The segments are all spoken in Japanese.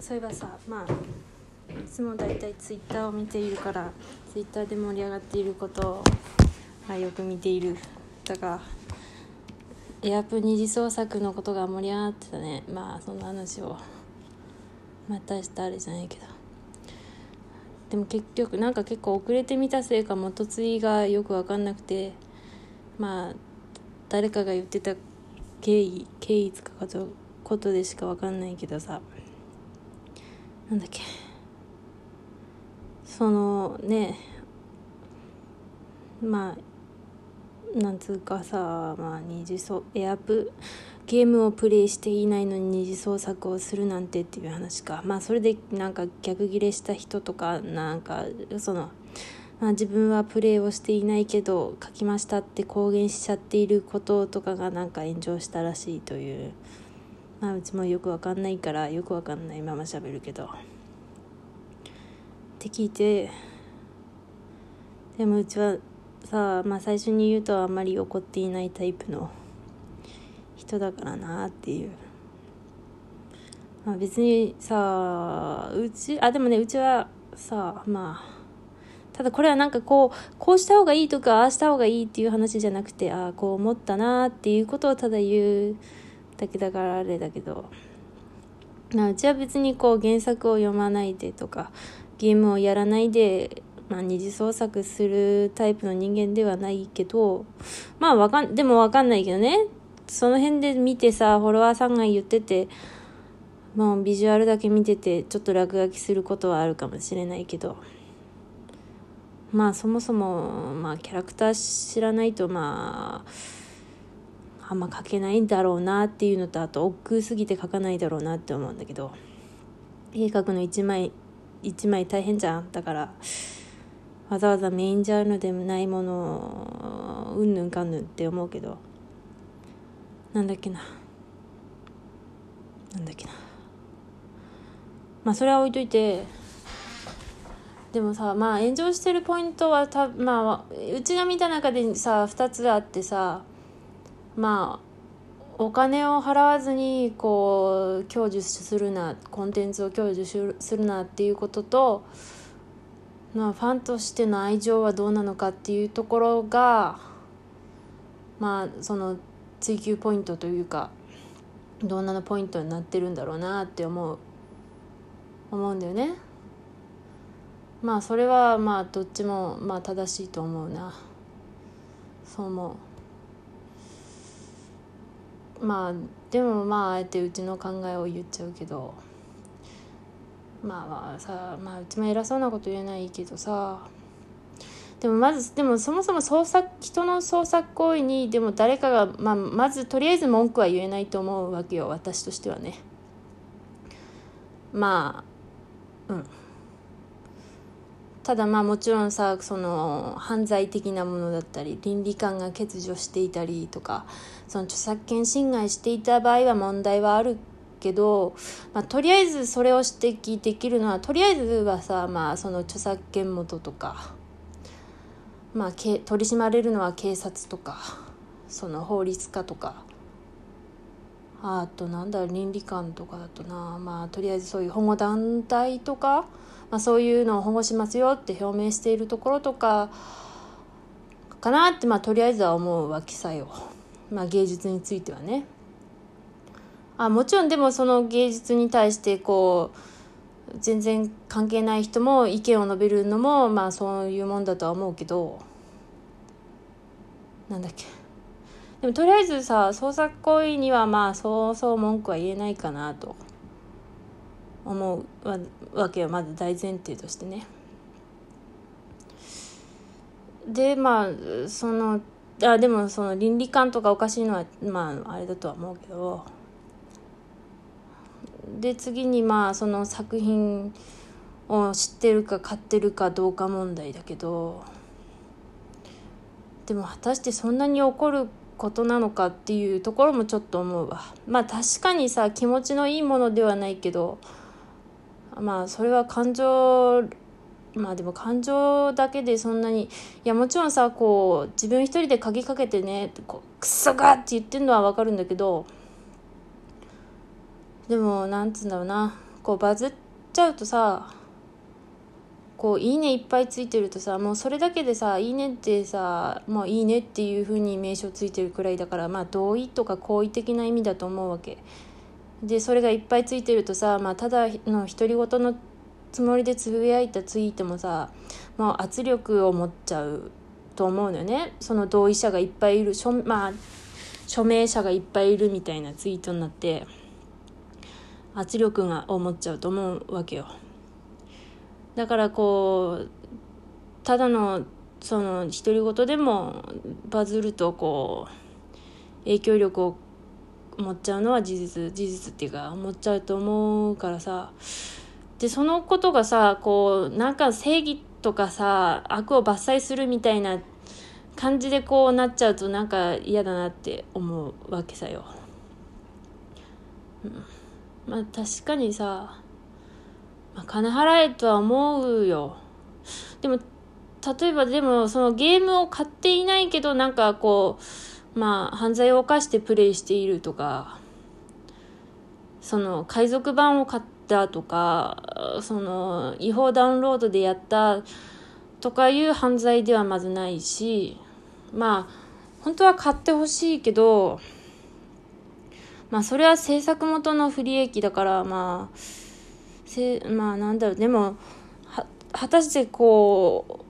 そういえばさまあいつもだいたいツイッターを見ているからツイッターで盛り上がっていることを、まあ、よく見ている。だがエアプ二次創作のことが盛り上がってたね。まあその話をまたしたあれじゃないけど。でも結局なんか結構遅れてみたせいか元継ぎがよく分かんなくて。まあ誰かが言ってた経緯経緯つかことでしか分かんないけどさ。なんだっけ。そのねまあなんつうかさ、まあ、二次創エアプゲームをプレイしていないのに二次創作をするなんてっていう話か。まあそれでなんか逆ギレした人とかなんかその、まあ、自分はプレイをしていないけど書きましたって公言しちゃっていることとかがなんか炎上したらしいというまあうちもよくわかんないからよくわかんないまま喋るけどって聞いてでもうちはさあまあ最初に言うとあんまり怒っていないタイプの人だからなっていう。まあ、別にさあうちあでもねうちはさあまあただこれはなんかこうこうした方がいいとかああした方がいいっていう話じゃなくてああこう思ったなっていうことをただ言うけだからあれだけど、まあ、うちは別にこう原作を読まないでとかゲームをやらないで、まあ、二次創作するタイプの人間ではないけどまあわかんでもわかんないけどね。その辺で見てさフォロワーさんが言っててもうビジュアルだけ見ててちょっと落書きすることはあるかもしれないけど。まあそもそもまあキャラクター知らないとまああんま描けないんだろうなっていうのとあと億劫すぎて描かないだろうなって思うんだけど絵描くの1枚1枚大変じゃん。だからわざわざメインジャンルでもないものうんぬんかんぬんって思うけどなんだっけな。なんだっけな。まあそれは置いといてでもさまあ炎上してるポイントはたまあうちが見た中でさ2つあってさまあお金を払わずにこう享受するなコンテンツを享受するなっていうことと、まあ、ファンとしての愛情はどうなのかっていうところがまあその追求ポイントというかどんなのポイントになってるんだろうなって思う思うんだよね。まあそれはまあどっちもまあ正しいと思うなそう思うまあでもまああえてうちの考えを言っちゃうけどまあまあさまあうちも偉そうなこと言えないけどさでもまずでもそもそも創作人の創作行為にでも誰かが、まあ、まずとりあえず文句は言えないと思うわけよ私としてはね。まあうん。ただまあもちろんさその犯罪的なものだったり倫理観が欠如していたりとかその著作権侵害していた場合は問題はあるけど、まあ、とりあえずそれを指摘できるのはとりあえずはさ、まあ、その著作権元とか、まあ、取り締まれるのは警察とかその法律家とかあとなんだろう倫理観とかだとなまあとりあえずそういう保護団体とか。まあ、そういうのを保護しますよって表明しているところとかかなって、まあ、とりあえずは思うわけさよ、まあ、芸術についてはね。あもちろんでもその芸術に対してこう全然関係ない人も意見を述べるのもまあそういうもんだとは思うけどなんだっけでもとりあえずさ創作行為にはまあそうそう文句は言えないかなと。思うわけよまず大前提としてね。でまあそのあでもその倫理観とかおかしいのはまああれだとは思うけどで次にまあその作品を知ってるか買ってるかどうか問題だけどでも果たしてそんなに起こることなのかっていうところもちょっと思うわ。まあ確かにさ気持ちのいいものではないけどまあそれは感情まあでも感情だけでそんなにいやもちろんさこう自分一人で鍵かけてねこうクソがって言ってるのは分かるんだけどでもなんつうんだろうなこうバズっちゃうとさこう「いいね」いっぱいついてるとさもうそれだけでさ「いいね」ってさ「もういいね」っていうふうに名称ついてるくらいだからまあ同意とか好意的な意味だと思うわけ。でそれがいっぱいついてるとさ、まあ、ただの独り言のつもりでつぶやいたツイートもさもう圧力を持っちゃうと思うのよね。その同意者がいっぱいいる署,、まあ、署名者がいっぱいいるみたいなツイートになって圧力がを持っちゃうと思うわけよ。だからこうただのその独り言でもバズるとこう影響力を持っちゃうのは事実事実っていうか思っちゃうと思うからさでそのことがさこうなんか正義とかさ悪を伐採するみたいな感じでこうなっちゃうとなんか嫌だなって思うわけさよ。まあ確かにさ、まあ、金払えとは思うよ。でも例えばでもそのゲームを買っていないけどなんかこうまあ犯罪を犯してプレイしているとかその海賊版を買ったとかその違法ダウンロードでやったとかいう犯罪ではまずないしまあ本当は買ってほしいけどまあそれは制作元の不利益だからまあせまあなんだろうでも果たしてこ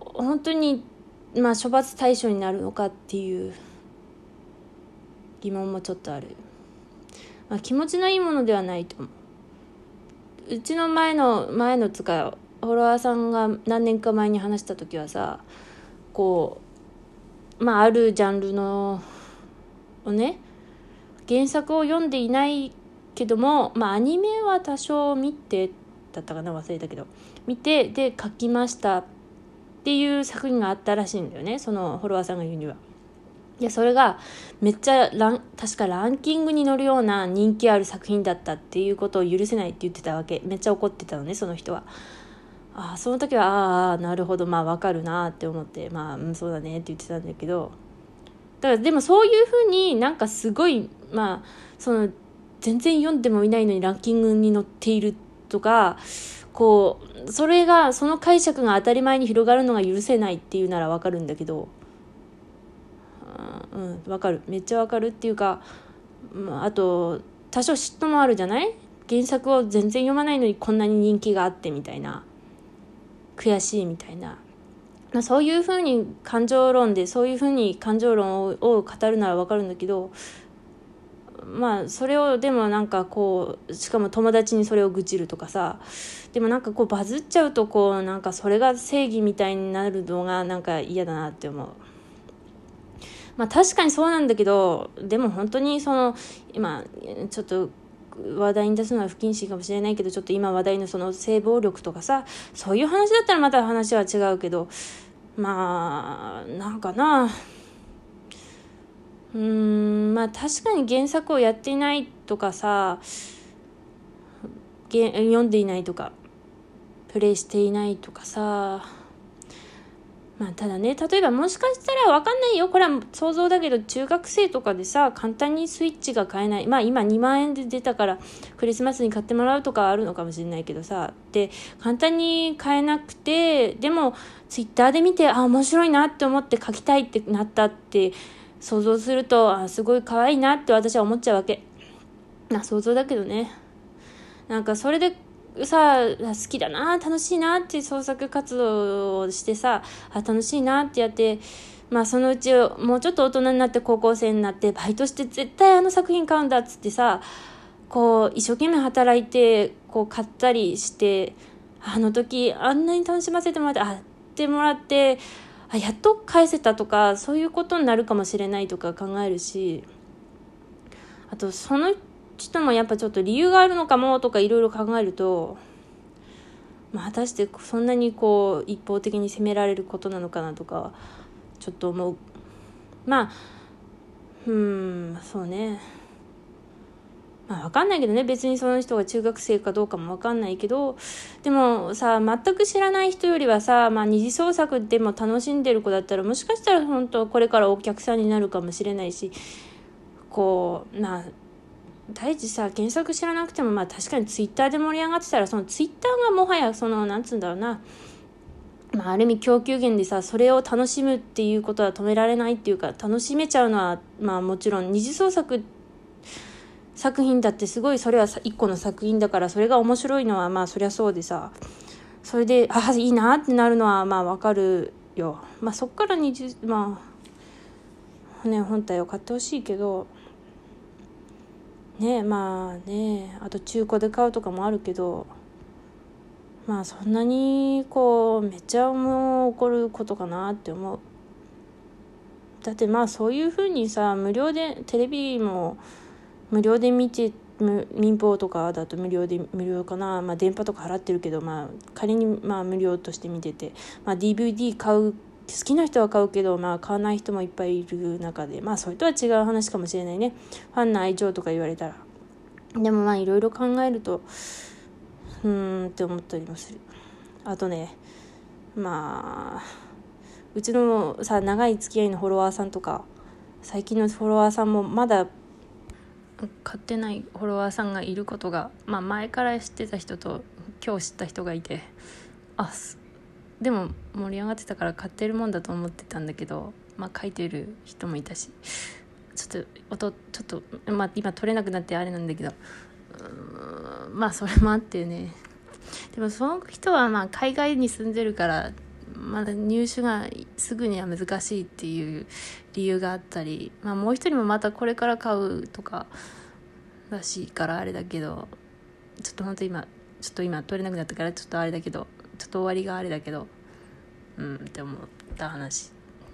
う本当にまあ処罰対象になるのかっていう疑問もちょっとある。まあ、気持ちのいいものではないと思う。うちの前の前のつかフォロワーさんが何年か前に話した時はさこうまああるジャンルのをね原作を読んでいないけどもまあアニメは多少見てだったかな忘れたけど見てで書きましたっていう作品があったらしいんだよねそのフォロワーさんが言うには。いやそれがめっちゃラン確かランキングに乗るような人気ある作品だったっていうことを許せないって言ってたわけめっちゃ怒ってたのねその人は。あその時はああなるほどまあわかるなって思ってまあ、うん、そうだねって言ってたんだけどだからでもそういうふうになんかすごいまあその全然読んでもいないのにランキングに載っているとかこうそれがその解釈が当たり前に広がるのが許せないっていうならわかるんだけどうんわかる。めっちゃわかるっていうか、まあ、と多少嫉妬もあるじゃない？原作を全然読まないのにこんなに人気があってみたいな悔しいみたいな、まあ、そういうふうに感情論でそういうふうに感情論をを語るならわかるんだけどまあそれをでもなんかこうしかも友達にそれを愚痴るとかさでもなんかこうバズっちゃうとこうなんかそれが正義みたいになるのがなんか嫌だなって思う。まあ確かにそうなんだけど、でも本当にその、今、ちょっと話題に出すのは不謹慎かもしれないけど、ちょっと今話題のその性暴力とかさ、そういう話だったらまた話は違うけど、まあ、なんかな、うん、まあ確かに原作をやっていないとかさ、読んでいないとか、プレイしていないとかさ、まあ、ただね、例えばもしかしたらわかんないよ。これは想像だけど、中学生とかでさ、簡単にスイッチが買えない。まあ今2万円で出たから、クリスマスに買ってもらうとかあるのかもしれないけどさ、で、簡単に買えなくて、でも、ツイッターで見て、あ、面白いなって思って書きたいってなったって想像すると、あ、すごい可愛いなって私は思っちゃうわけ。な、想像だけどね。なんかそれでさ好きだな楽しいなって創作活動をしてさ楽しいなってやってまあそのうちもうちょっと大人になって高校生になってバイトして絶対あの作品買うんだっつってさこう一生懸命働いてこう買ったりしてあの時あんなに楽しませてもらってあってもらってあやっと返せたとかそういうことになるかもしれないとか考えるしあとその人もやっぱちょっと理由があるのかもとかいろいろ考えると、まあ、果たしてそんなにこう一方的に責められることなのかなとかちょっと思う。まあうんそうね。まあ分かんないけどね。別にその人が中学生かどうかも分かんないけど。でもさ全く知らない人よりはさ、まあ、二次創作でも楽しんでる子だったらもしかしたら本当これからお客さんになるかもしれないしこうまあ第一さ原作知らなくてもまあ確かにツイッターで盛り上がってたらそのツイッターがもはやそのなんつうんだろうな。まあ、ある意味供給源でさそれを楽しむっていうことは止められないっていうか楽しめちゃうのはまあもちろん二次創作作品だってすごいそれは一個の作品だからそれが面白いのはまあそりゃそうでさ。それでああいいなってなるのはまあわかるよ。まあそっから二次まあね本体を買ってほしいけど。ねまあね。あと中古で買うとかもあるけど。まあそんなにこうめっちゃもう起こることかなって思う。だってまあそういうふうにさ無料でテレビも無料で見て民放とかだと無料で無料かな、まあ、電波とか払ってるけど、まあ、仮にまあ無料として見てて、まあ、DVD 買う好きな人は買うけど、まあ、買わない人もいっぱいいる中で。まあそれとは違う話かもしれないね。ファンの愛情とか言われたら。でもまあいろいろ考えるとうーんって思ったりもする。あとねまあうちのさ長い付き合いのフォロワーさんとか最近のフォロワーさんもまだ買ってないフォロワーさんがいることが、まあ、前から知ってた人と今日知った人がいてあでも盛り上がってたから買ってるもんだと思ってたんだけど、まあ、書いてる人もいたしちょっと音ちょっと、まあ、今取れなくなってあれなんだけどまあそれもあってね。でもその人はまあ海外に住んでるからまだ入手がすぐには難しいっていう理由があったり、まあ、もう一人もまたこれから買うとからしいからあれだけどちょっと本当今ちょっと今取れなくなったからちょっとあれだけどちょっと終わりがあれだけどうんって思った話。